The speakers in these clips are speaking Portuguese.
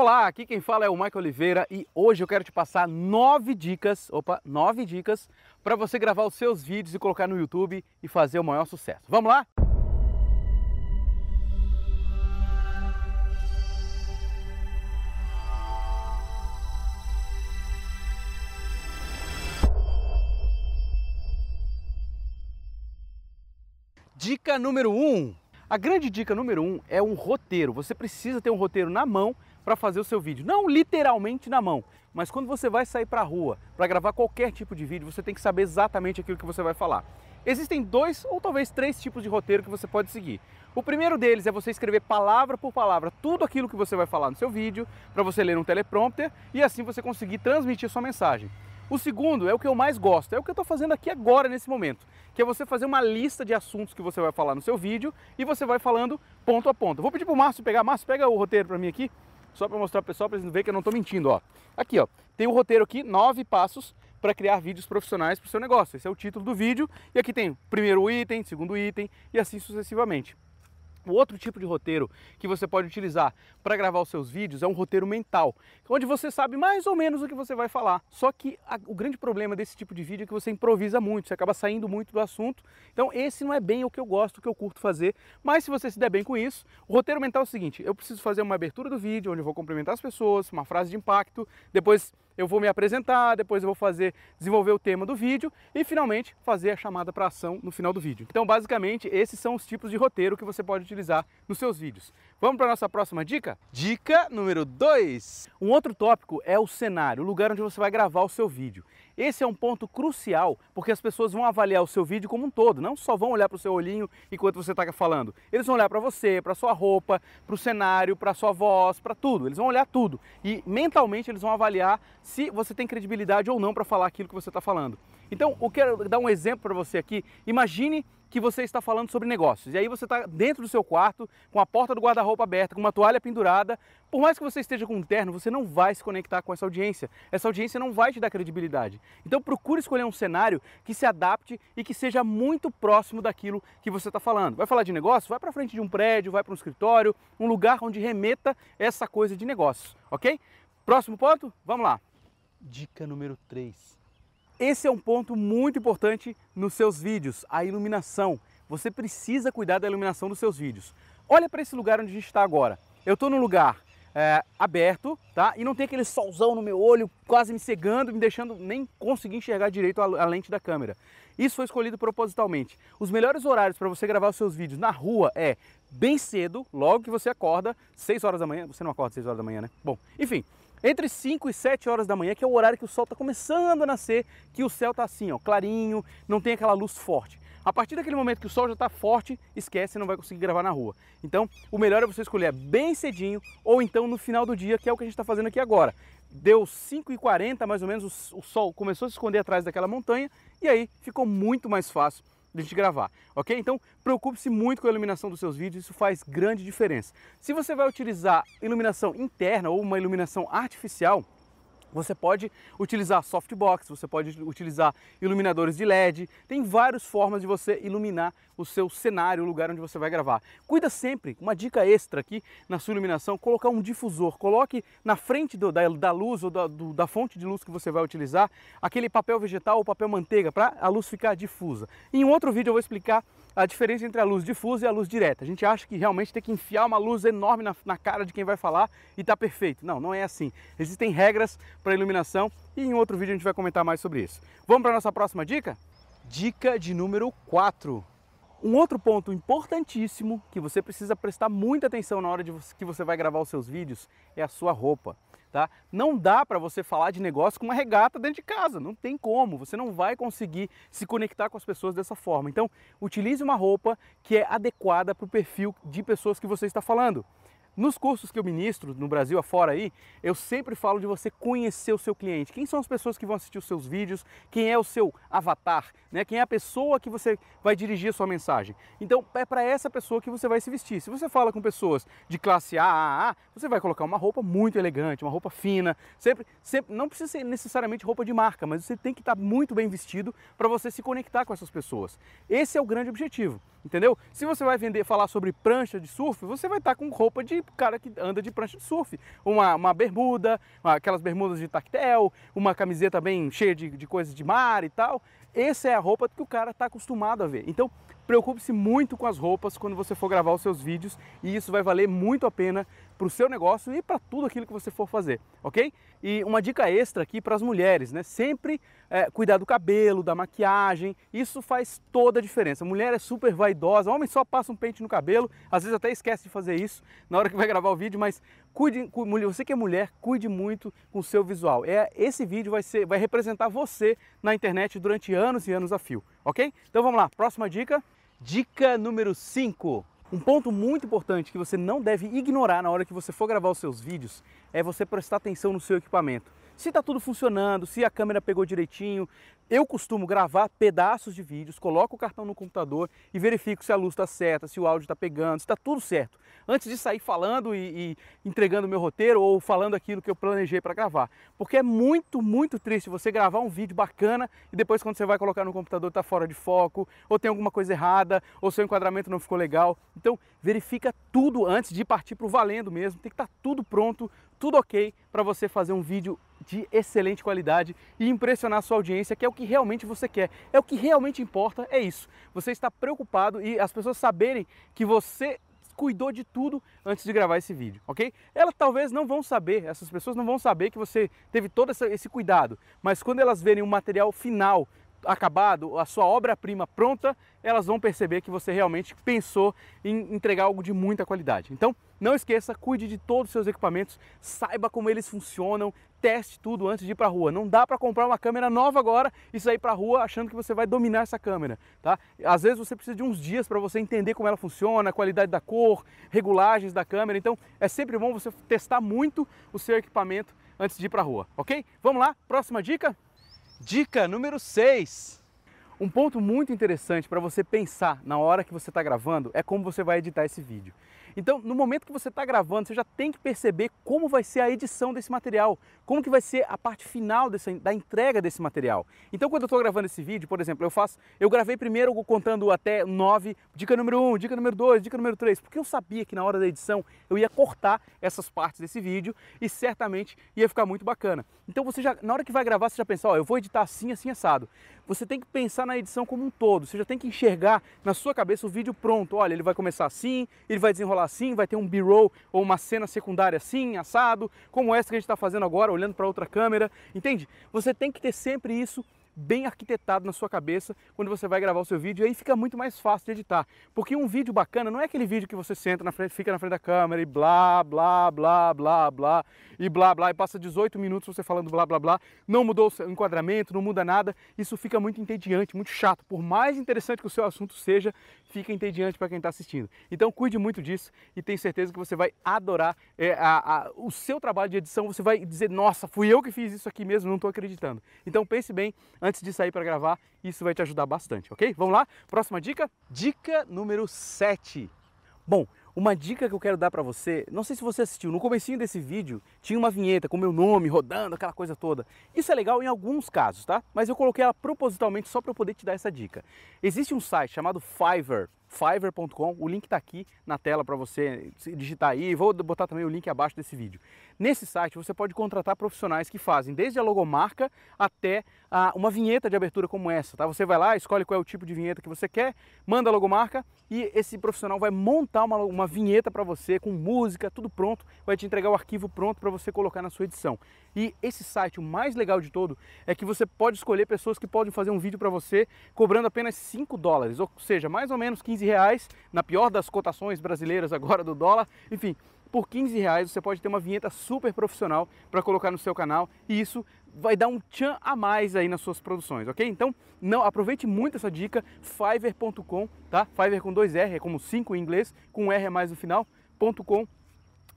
Olá, aqui quem fala é o Michael Oliveira e hoje eu quero te passar nove dicas, opa, nove dicas para você gravar os seus vídeos e colocar no YouTube e fazer o maior sucesso. Vamos lá? Dica número 1. Um. A grande dica número 1 um é um roteiro. Você precisa ter um roteiro na mão para fazer o seu vídeo. Não literalmente na mão, mas quando você vai sair para a rua para gravar qualquer tipo de vídeo, você tem que saber exatamente aquilo que você vai falar. Existem dois ou talvez três tipos de roteiro que você pode seguir. O primeiro deles é você escrever palavra por palavra tudo aquilo que você vai falar no seu vídeo, para você ler no teleprompter e assim você conseguir transmitir sua mensagem. O segundo é o que eu mais gosto, é o que eu estou fazendo aqui agora nesse momento, que é você fazer uma lista de assuntos que você vai falar no seu vídeo e você vai falando ponto a ponto. vou pedir para o Márcio pegar, Márcio, pega o roteiro para mim aqui, só para mostrar para o pessoal, para eles verem que eu não estou mentindo. Ó. Aqui, ó, tem o roteiro aqui, nove passos para criar vídeos profissionais para o seu negócio. Esse é o título do vídeo e aqui tem o primeiro item, segundo item e assim sucessivamente. O outro tipo de roteiro que você pode utilizar para gravar os seus vídeos é um roteiro mental, onde você sabe mais ou menos o que você vai falar. Só que a, o grande problema desse tipo de vídeo é que você improvisa muito, você acaba saindo muito do assunto. Então esse não é bem o que eu gosto, o que eu curto fazer. Mas se você se der bem com isso, o roteiro mental é o seguinte, eu preciso fazer uma abertura do vídeo, onde eu vou cumprimentar as pessoas, uma frase de impacto, depois eu vou me apresentar, depois eu vou fazer, desenvolver o tema do vídeo e finalmente fazer a chamada para ação no final do vídeo. Então basicamente esses são os tipos de roteiro que você pode utilizar nos seus vídeos. Vamos para a nossa próxima dica? Dica número 2. Um outro tópico é o cenário, o lugar onde você vai gravar o seu vídeo. Esse é um ponto crucial, porque as pessoas vão avaliar o seu vídeo como um todo, não só vão olhar para o seu olhinho enquanto você está falando. Eles vão olhar para você, para sua roupa, para o cenário, para sua voz, para tudo. Eles vão olhar tudo e mentalmente eles vão avaliar se você tem credibilidade ou não para falar aquilo que você está falando. Então, eu quero dar um exemplo para você aqui. Imagine que você está falando sobre negócios. E aí você está dentro do seu quarto, com a porta do guarda-roupa aberta, com uma toalha pendurada. Por mais que você esteja com um terno, você não vai se conectar com essa audiência. Essa audiência não vai te dar credibilidade. Então procure escolher um cenário que se adapte e que seja muito próximo daquilo que você está falando. Vai falar de negócio? Vai para frente de um prédio, vai para um escritório, um lugar onde remeta essa coisa de negócios, ok? Próximo ponto? Vamos lá. Dica número 3 esse é um ponto muito importante nos seus vídeos, a iluminação. Você precisa cuidar da iluminação dos seus vídeos. Olha para esse lugar onde a gente está agora. Eu estou num lugar é, aberto, tá? E não tem aquele solzão no meu olho, quase me cegando, me deixando nem conseguir enxergar direito a, a lente da câmera. Isso foi escolhido propositalmente. Os melhores horários para você gravar os seus vídeos na rua é bem cedo, logo que você acorda, 6 horas da manhã. Você não acorda 6 horas da manhã, né? Bom, enfim, entre 5 e 7 horas da manhã, que é o horário que o sol está começando a nascer, que o céu está assim, ó, clarinho, não tem aquela luz forte. A partir daquele momento que o sol já está forte, esquece, não vai conseguir gravar na rua. Então, o melhor é você escolher bem cedinho ou então no final do dia, que é o que a gente está fazendo aqui agora. Deu 5h40 mais ou menos, o sol começou a se esconder atrás daquela montanha e aí ficou muito mais fácil de gravar, ok? Então preocupe-se muito com a iluminação dos seus vídeos, isso faz grande diferença. Se você vai utilizar iluminação interna ou uma iluminação artificial, você pode utilizar softbox, você pode utilizar iluminadores de LED, tem várias formas de você iluminar o seu cenário, o lugar onde você vai gravar. Cuida sempre, uma dica extra aqui na sua iluminação, colocar um difusor. Coloque na frente do, da, da, luz ou da, do, da fonte de luz que você vai utilizar aquele papel vegetal ou papel manteiga para a luz ficar difusa. Em um outro vídeo eu vou explicar a diferença entre a luz difusa e a luz direta. A gente acha que realmente tem que enfiar uma luz enorme na, na cara de quem vai falar e está perfeito. Não, não é assim. Existem regras para iluminação e em outro vídeo a gente vai comentar mais sobre isso. Vamos para a nossa próxima dica? Dica de número 4. Um outro ponto importantíssimo que você precisa prestar muita atenção na hora de que você vai gravar os seus vídeos é a sua roupa tá? Não dá para você falar de negócio com uma regata dentro de casa, não tem como, você não vai conseguir se conectar com as pessoas dessa forma. Então, utilize uma roupa que é adequada para o perfil de pessoas que você está falando. Nos cursos que eu ministro no Brasil afora aí, eu sempre falo de você conhecer o seu cliente. Quem são as pessoas que vão assistir os seus vídeos? Quem é o seu avatar? Né? Quem é a pessoa que você vai dirigir a sua mensagem? Então é para essa pessoa que você vai se vestir. Se você fala com pessoas de classe A, A, A, você vai colocar uma roupa muito elegante, uma roupa fina. Sempre, sempre não precisa ser necessariamente roupa de marca, mas você tem que estar muito bem vestido para você se conectar com essas pessoas. Esse é o grande objetivo, entendeu? Se você vai vender, falar sobre prancha de surf, você vai estar com roupa de pro cara que anda de prancha de surf. Uma, uma bermuda, aquelas bermudas de tactel, uma camiseta bem cheia de, de coisas de mar e tal. Essa é a roupa que o cara está acostumado a ver. Então, preocupe-se muito com as roupas quando você for gravar os seus vídeos e isso vai valer muito a pena para o seu negócio e para tudo aquilo que você for fazer, ok? E uma dica extra aqui para as mulheres, né? Sempre é, cuidar do cabelo, da maquiagem, isso faz toda a diferença. Mulher é super vaidosa, homem só passa um pente no cabelo, às vezes até esquece de fazer isso na hora que vai gravar o vídeo, mas cuide, você que é mulher, cuide muito com o seu visual. É, esse vídeo vai, ser, vai representar você na internet durante anos e anos a fio, ok? Então vamos lá, próxima dica. Dica número 5. Um ponto muito importante que você não deve ignorar na hora que você for gravar os seus vídeos é você prestar atenção no seu equipamento se está tudo funcionando, se a câmera pegou direitinho. Eu costumo gravar pedaços de vídeos, coloco o cartão no computador e verifico se a luz está certa, se o áudio está pegando, se está tudo certo. Antes de sair falando e, e entregando meu roteiro ou falando aquilo que eu planejei para gravar. Porque é muito, muito triste você gravar um vídeo bacana e depois quando você vai colocar no computador está fora de foco, ou tem alguma coisa errada, ou seu enquadramento não ficou legal. Então verifica tudo antes de partir para o valendo mesmo. Tem que estar tá tudo pronto, tudo ok para você fazer um vídeo de excelente qualidade e impressionar sua audiência, que é o que realmente você quer. É o que realmente importa, é isso. Você está preocupado e as pessoas saberem que você cuidou de tudo antes de gravar esse vídeo, ok? Elas talvez não vão saber, essas pessoas não vão saber que você teve todo esse cuidado, mas quando elas verem o material final acabado, a sua obra-prima pronta, elas vão perceber que você realmente pensou em entregar algo de muita qualidade. Então, não esqueça, cuide de todos os seus equipamentos, saiba como eles funcionam, teste tudo antes de ir para a rua. Não dá para comprar uma câmera nova agora e sair para a rua achando que você vai dominar essa câmera, tá? Às vezes você precisa de uns dias para você entender como ela funciona, a qualidade da cor, regulagens da câmera. Então, é sempre bom você testar muito o seu equipamento antes de ir para a rua, ok? Vamos lá, próxima dica? Dica número 6. Um ponto muito interessante para você pensar na hora que você está gravando é como você vai editar esse vídeo. Então, no momento que você está gravando, você já tem que perceber como vai ser a edição desse material, como que vai ser a parte final dessa, da entrega desse material. Então, quando eu estou gravando esse vídeo, por exemplo, eu faço, eu gravei primeiro contando até 9, dica número 1, dica número 2, dica número 3, porque eu sabia que na hora da edição eu ia cortar essas partes desse vídeo e certamente ia ficar muito bacana. Então, você já, na hora que vai gravar, você já pensa, ó, eu vou editar assim, assim, assado. Você tem que pensar na edição como um todo, você já tem que enxergar na sua cabeça o vídeo pronto. Olha, ele vai começar assim, ele vai desenrolar assim, vai ter um B-roll ou uma cena secundária assim, assado, como essa que a gente está fazendo agora, olhando para outra câmera, entende? Você tem que ter sempre isso bem arquitetado na sua cabeça quando você vai gravar o seu vídeo e aí fica muito mais fácil de editar. Porque um vídeo bacana não é aquele vídeo que você senta na frente, fica na frente da câmera e blá, blá, blá, blá, blá, e blá, blá, e passa 18 minutos você falando blá, blá, blá, não mudou o enquadramento, não muda nada, isso fica muito entediante, muito chato. Por mais interessante que o seu assunto seja, fica entediante para quem está assistindo. Então cuide muito disso e tenho certeza que você vai adorar é, a, a, o seu trabalho de edição, você vai dizer, nossa, fui eu que fiz isso aqui mesmo, não estou acreditando. Então pense bem de sair para gravar, isso vai te ajudar bastante, ok? Vamos lá? Próxima dica? Dica número 7. Bom, uma dica que eu quero dar para você, não sei se você assistiu, no comecinho desse vídeo tinha uma vinheta com meu nome rodando, aquela coisa toda. Isso é legal em alguns casos, tá? Mas eu coloquei ela propositalmente só para eu poder te dar essa dica. Existe um site chamado Fiverr, fiverr.com, o link está aqui na tela para você digitar aí, vou botar também o link abaixo desse vídeo. Nesse site você pode contratar profissionais que fazem desde a logomarca até a, uma vinheta de abertura como essa, tá? Você vai lá, escolhe qual é o tipo de vinheta que você quer, manda a logomarca e esse profissional vai montar uma, uma vinheta para você com música, tudo pronto, vai te entregar o arquivo pronto para você colocar na sua edição. E esse site, o mais legal de todo, é que você pode escolher pessoas que podem fazer um vídeo para você cobrando apenas 5 dólares, ou seja, mais ou menos 15 reais, na pior das cotações brasileiras agora do dólar, enfim, por 15 reais você pode ter uma vinheta super profissional para colocar no seu canal e isso vai dar um tchan a mais aí nas suas produções, ok? Então, não aproveite muito essa dica, fiverr.com, tá? Fiverr com dois R, é como 5 em inglês, com um R a mais no final,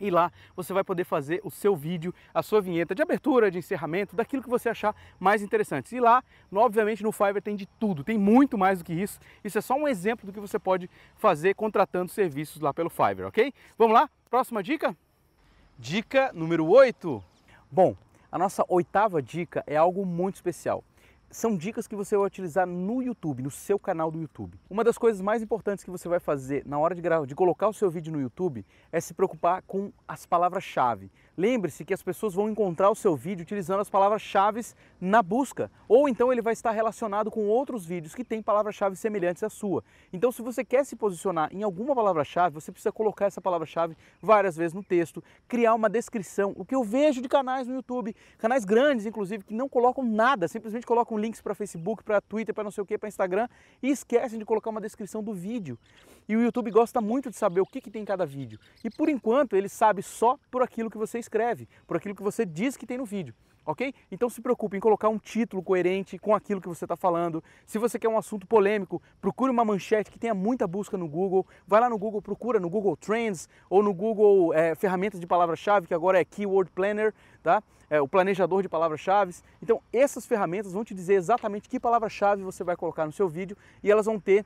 e lá você vai poder fazer o seu vídeo, a sua vinheta de abertura, de encerramento, daquilo que você achar mais interessante. E lá, obviamente, no Fiverr tem de tudo, tem muito mais do que isso. Isso é só um exemplo do que você pode fazer contratando serviços lá pelo Fiverr, ok? Vamos lá? Próxima dica? Dica número 8. Bom, a nossa oitava dica é algo muito especial. São dicas que você vai utilizar no YouTube, no seu canal do YouTube. Uma das coisas mais importantes que você vai fazer na hora de, gravar, de colocar o seu vídeo no YouTube é se preocupar com as palavras-chave. Lembre-se que as pessoas vão encontrar o seu vídeo utilizando as palavras-chave na busca, ou então ele vai estar relacionado com outros vídeos que têm palavras-chave semelhantes à sua. Então, se você quer se posicionar em alguma palavra-chave, você precisa colocar essa palavra-chave várias vezes no texto, criar uma descrição. O que eu vejo de canais no YouTube, canais grandes inclusive, que não colocam nada, simplesmente colocam links para Facebook, para Twitter, para não sei o que, para Instagram e esquecem de colocar uma descrição do vídeo. E o YouTube gosta muito de saber o que, que tem em cada vídeo. E por enquanto ele sabe só por aquilo que você escreve, por aquilo que você diz que tem no vídeo ok? Então se preocupe em colocar um título coerente com aquilo que você está falando. Se você quer um assunto polêmico, procure uma manchete que tenha muita busca no Google. Vai lá no Google, procura no Google Trends ou no Google é, ferramentas de palavra-chave, que agora é Keyword Planner, tá? É, o planejador de palavras-chave. Então essas ferramentas vão te dizer exatamente que palavra-chave você vai colocar no seu vídeo e elas vão ter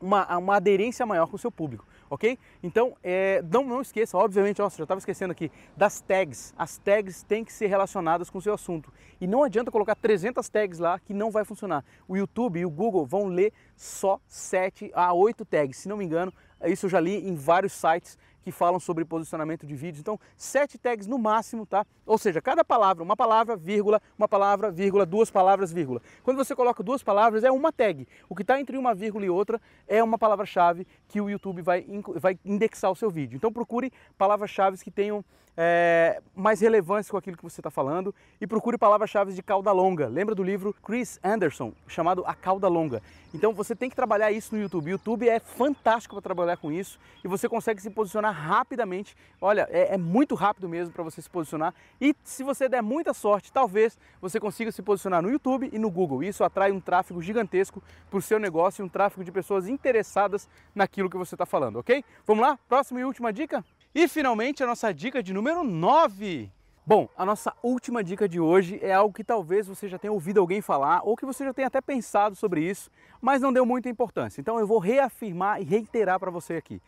uma, uma aderência maior com o seu público, ok? Então, é, não, não esqueça, obviamente, ó, já estava esquecendo aqui, das tags. As tags têm que ser relacionadas com o seu assunto. E não adianta colocar 300 tags lá que não vai funcionar. O YouTube e o Google vão ler só 7 a 8 tags, se não me engano. Isso eu já li em vários sites que falam sobre posicionamento de vídeos. Então, sete tags no máximo, tá? Ou seja, cada palavra, uma palavra, vírgula, uma palavra, vírgula, duas palavras, vírgula. Quando você coloca duas palavras, é uma tag. O que está entre uma vírgula e outra é uma palavra-chave que o YouTube vai, vai indexar o seu vídeo. Então, procure palavras-chave que tenham é, mais relevância com aquilo que você está falando e procure palavras-chave de cauda longa. Lembra do livro Chris Anderson, chamado A Cauda Longa? Então você tem que trabalhar isso no YouTube. O YouTube é fantástico para trabalhar com isso e você consegue se posicionar rapidamente. Olha, é, é muito rápido mesmo para você se posicionar. E se você der muita sorte, talvez você consiga se posicionar no YouTube e no Google. Isso atrai um tráfego gigantesco para o seu negócio e um tráfego de pessoas interessadas naquilo que você está falando, ok? Vamos lá? Próxima e última dica? E finalmente a nossa dica de número 9. Bom, a nossa última dica de hoje é algo que talvez você já tenha ouvido alguém falar ou que você já tenha até pensado sobre isso, mas não deu muita importância. Então eu vou reafirmar e reiterar para você aqui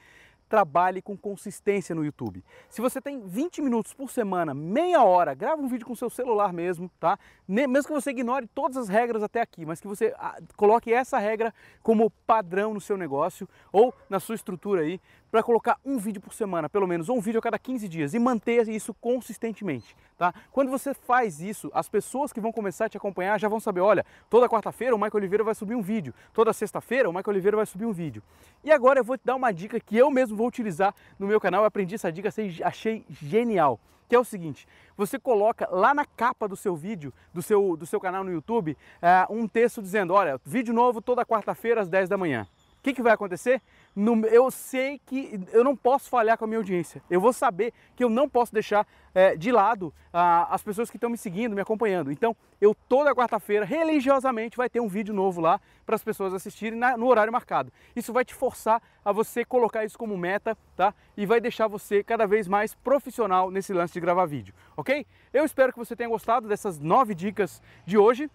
trabalhe com consistência no YouTube. Se você tem 20 minutos por semana, meia hora, grava um vídeo com seu celular mesmo, tá? Mesmo que você ignore todas as regras até aqui, mas que você ah, coloque essa regra como padrão no seu negócio ou na sua estrutura aí, para colocar um vídeo por semana, pelo menos, ou um vídeo a cada 15 dias e manter isso consistentemente, tá? Quando você faz isso, as pessoas que vão começar a te acompanhar já vão saber, olha, toda quarta-feira o Michael Oliveira vai subir um vídeo, toda sexta-feira o Michael Oliveira vai subir um vídeo. E agora eu vou te dar uma dica que eu mesmo vou utilizar no meu canal, eu aprendi essa dica, achei genial, que é o seguinte, você coloca lá na capa do seu vídeo, do seu, do seu canal no YouTube, uh, um texto dizendo, olha, vídeo novo toda quarta-feira às 10 da manhã. O que, que vai acontecer? No, eu sei que eu não posso falhar com a minha audiência. Eu vou saber que eu não posso deixar é, de lado ah, as pessoas que estão me seguindo, me acompanhando. Então, eu toda quarta-feira, religiosamente, vai ter um vídeo novo lá para as pessoas assistirem na, no horário marcado. Isso vai te forçar a você colocar isso como meta, tá? E vai deixar você cada vez mais profissional nesse lance de gravar vídeo, ok? Eu espero que você tenha gostado dessas nove dicas de hoje.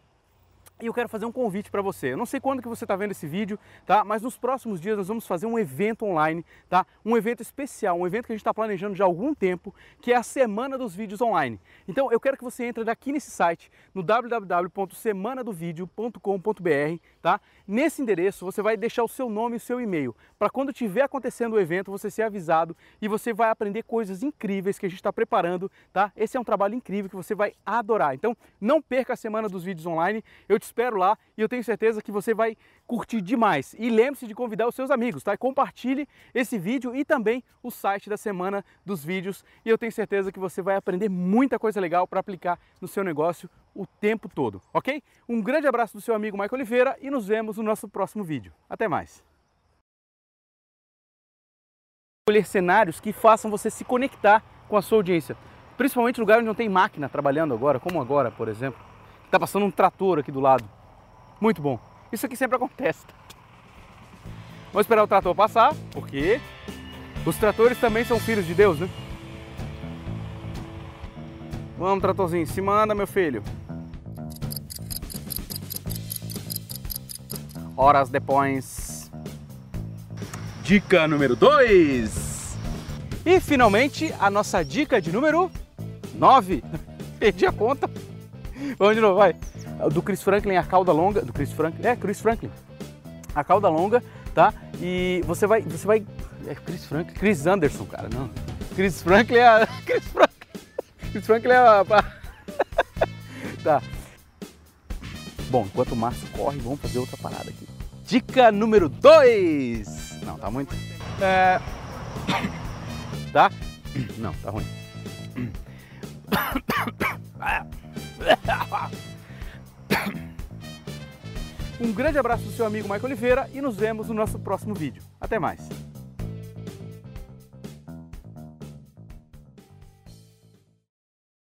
E eu quero fazer um convite para você. Eu não sei quando que você está vendo esse vídeo, tá? Mas nos próximos dias nós vamos fazer um evento online, tá? Um evento especial, um evento que a gente está planejando já há algum tempo, que é a Semana dos Vídeos Online. Então eu quero que você entre daqui nesse site, no www.semanadovideo.com.br, tá? Nesse endereço você vai deixar o seu nome e o seu e-mail, para quando tiver acontecendo o evento você ser avisado e você vai aprender coisas incríveis que a gente está preparando, tá? Esse é um trabalho incrível que você vai adorar. Então não perca a Semana dos Vídeos Online. Eu te espero lá e eu tenho certeza que você vai curtir demais. E lembre-se de convidar os seus amigos, tá? compartilhe esse vídeo e também o site da Semana dos Vídeos. E eu tenho certeza que você vai aprender muita coisa legal para aplicar no seu negócio o tempo todo, ok? Um grande abraço do seu amigo Michael Oliveira e nos vemos no nosso próximo vídeo. Até mais! Escolher cenários que façam você se conectar com a sua audiência, principalmente lugares onde não tem máquina trabalhando agora, como agora, por exemplo. Tá passando um trator aqui do lado. Muito bom. Isso aqui sempre acontece. Vamos esperar o trator passar, porque os tratores também são filhos de Deus, né? Vamos, tratorzinho, se manda, meu filho. Horas depois. Dica número 2. E finalmente a nossa dica de número 9. Perdi a conta. Vamos de novo, vai. do Chris Franklin a cauda longa, do Chris Franklin, é Chris Franklin, a cauda longa, tá? E você vai, você vai, é Chris Franklin, Chris Anderson, cara, não. Chris Franklin é a, Chris Franklin, Chris Franklin é a, tá. Bom, enquanto o Márcio corre, vamos fazer outra parada aqui. Dica número 2. Não, tá muito. É... Tá? Não, tá ruim. Um grande abraço do seu amigo Michael Oliveira e nos vemos no nosso próximo vídeo. Até mais!